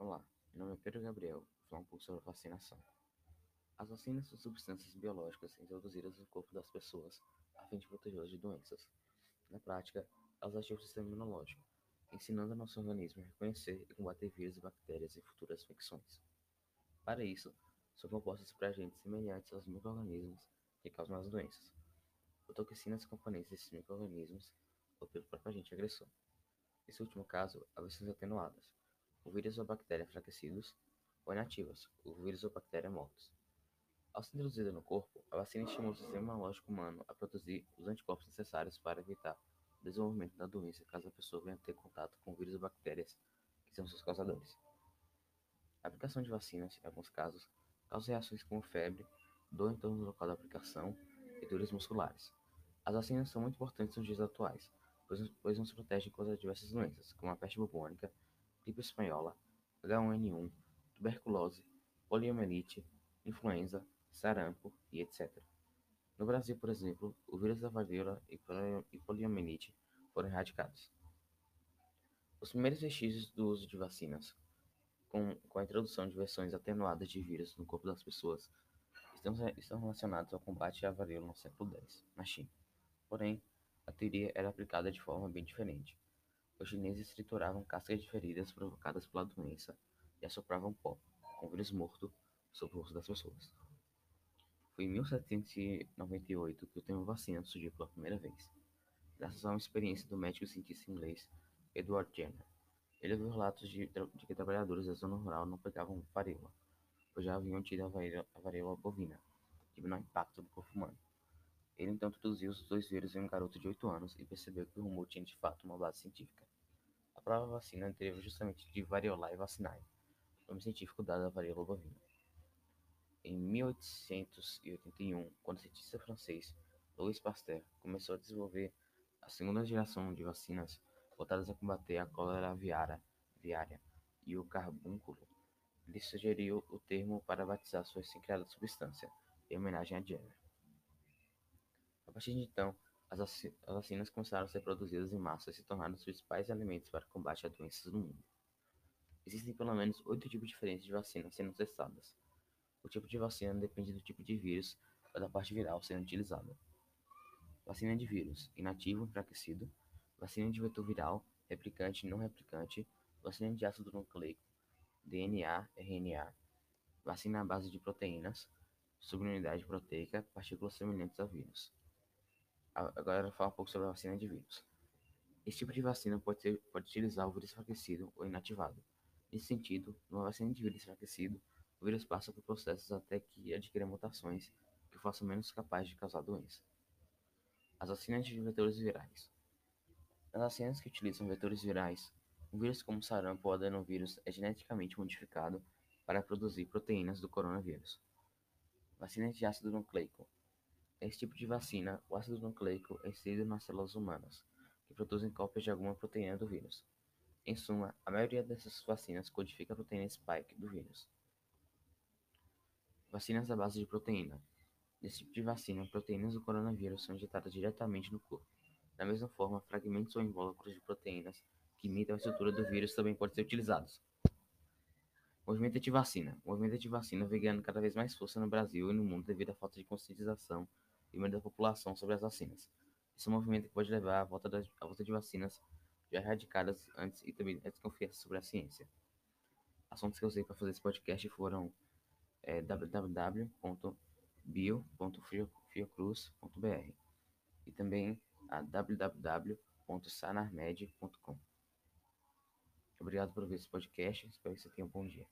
Olá, meu nome é Pedro Gabriel, vou falar um pouco sobre a vacinação. As vacinas são substâncias biológicas introduzidas no corpo das pessoas a fim de protegê-las de doenças. Na prática, elas ativam o sistema imunológico, ensinando ao nosso organismo a reconhecer e combater vírus e bactérias em futuras infecções. Para isso, são compostas por agentes semelhantes aos micro-organismos que causam as doenças, por toxinas componentes desses micro-organismos ou pelo próprio agente agressor. Nesse último caso, há versões atenuadas, o vírus ou bactéria enfraquecidos ou inativas, o vírus ou bactéria mortos. Ao ser introduzida no corpo, a vacina estimula o sistema imunológico humano a produzir os anticorpos necessários para evitar o desenvolvimento da doença caso a pessoa venha ter contato com vírus ou bactérias que são seus causadores. A aplicação de vacinas, em alguns casos, causa reações como febre, dor em torno do local da aplicação e dores musculares. As vacinas são muito importantes nos dias atuais, pois, pois nos protegem contra diversas doenças, como a peste bubônica, gripe espanhola, H1N1, tuberculose, poliomielite, influenza, sarampo e etc. No Brasil, por exemplo, o vírus da varíola e poliomielite foram erradicados. Os primeiros vestígios do uso de vacinas, com, com a introdução de versões atenuadas de vírus no corpo das pessoas, estão, estão relacionados ao combate à varíola no século X, na China. Porém, a teoria era aplicada de forma bem diferente. Os chineses trituravam cascas de feridas provocadas pela doença e assopravam pó, com vírus morto, sobre o rosto das pessoas. Foi em 1798 que o termo vacina surgiu pela primeira vez, graças a uma experiência do médico cientista inglês Edward Jenner. Ele ouviu relatos de, de, que trabalhadores da zona rural não pegavam varíola, pois já haviam tido a varíola, bovina, de menor impacto no corpo humano. Ele então introduziu os dois vírus em um garoto de 8 anos e percebeu que o rumor tinha de fato uma base científica. A prova vacina deriva justamente de variolae vacinae, nome científico dado à varíola bovina. Em 1881, quando o cientista francês Louis Pasteur começou a desenvolver a segunda geração de vacinas voltadas a combater a cólera aviária e o carbúnculo, ele sugeriu o termo para batizar sua recém-criada substância, em homenagem a Jenner. Partir de então, as vacinas começaram a ser produzidas em massa e se tornaram os principais alimentos para combate a doenças no mundo. Existem pelo menos oito tipos diferentes de vacinas sendo testadas. O tipo de vacina depende do tipo de vírus ou da parte viral sendo utilizada. Vacina de vírus, inativo, enfraquecido. Vacina de vetor viral, replicante, não replicante. Vacina de ácido nucleico, DNA, RNA. Vacina à base de proteínas, subunidade proteica, partículas semelhantes a vírus. Agora falar um pouco sobre a vacina de vírus. Esse tipo de vacina pode, ser, pode utilizar o vírus enfraquecido ou inativado. Nesse sentido, numa vacina de vírus enfraquecido, o vírus passa por processos até que adquira mutações que o façam menos capaz de causar doença. As vacinas de vetores virais. Nas vacinas que utilizam vetores virais, um vírus como sarampo ou adenovírus é geneticamente modificado para produzir proteínas do coronavírus. Vacina de ácido nucleico esse tipo de vacina, o ácido nucleico é inserido nas células humanas, que produzem cópias de alguma proteína do vírus. Em suma, a maioria dessas vacinas codifica a proteína spike do vírus. Vacinas à base de proteína. Nesse tipo de vacina, proteínas do coronavírus são injetadas diretamente no corpo. Da mesma forma, fragmentos ou invólucros de proteínas que imitam a estrutura do vírus também podem ser utilizados. Movimento anti-vacina. O movimento anti-vacina vem ganhando cada vez mais força no Brasil e no mundo devido à falta de conscientização e medo da população sobre as vacinas. Esse é um movimento que pode levar à volta, das, à volta de vacinas já erradicadas antes e também a desconfiança sobre a ciência. Assuntos que eu usei para fazer esse podcast foram é, www.bio.fiocruz.br e também a www.sanarmed.com. Obrigado por ver esse podcast, espero que você tenha um bom dia.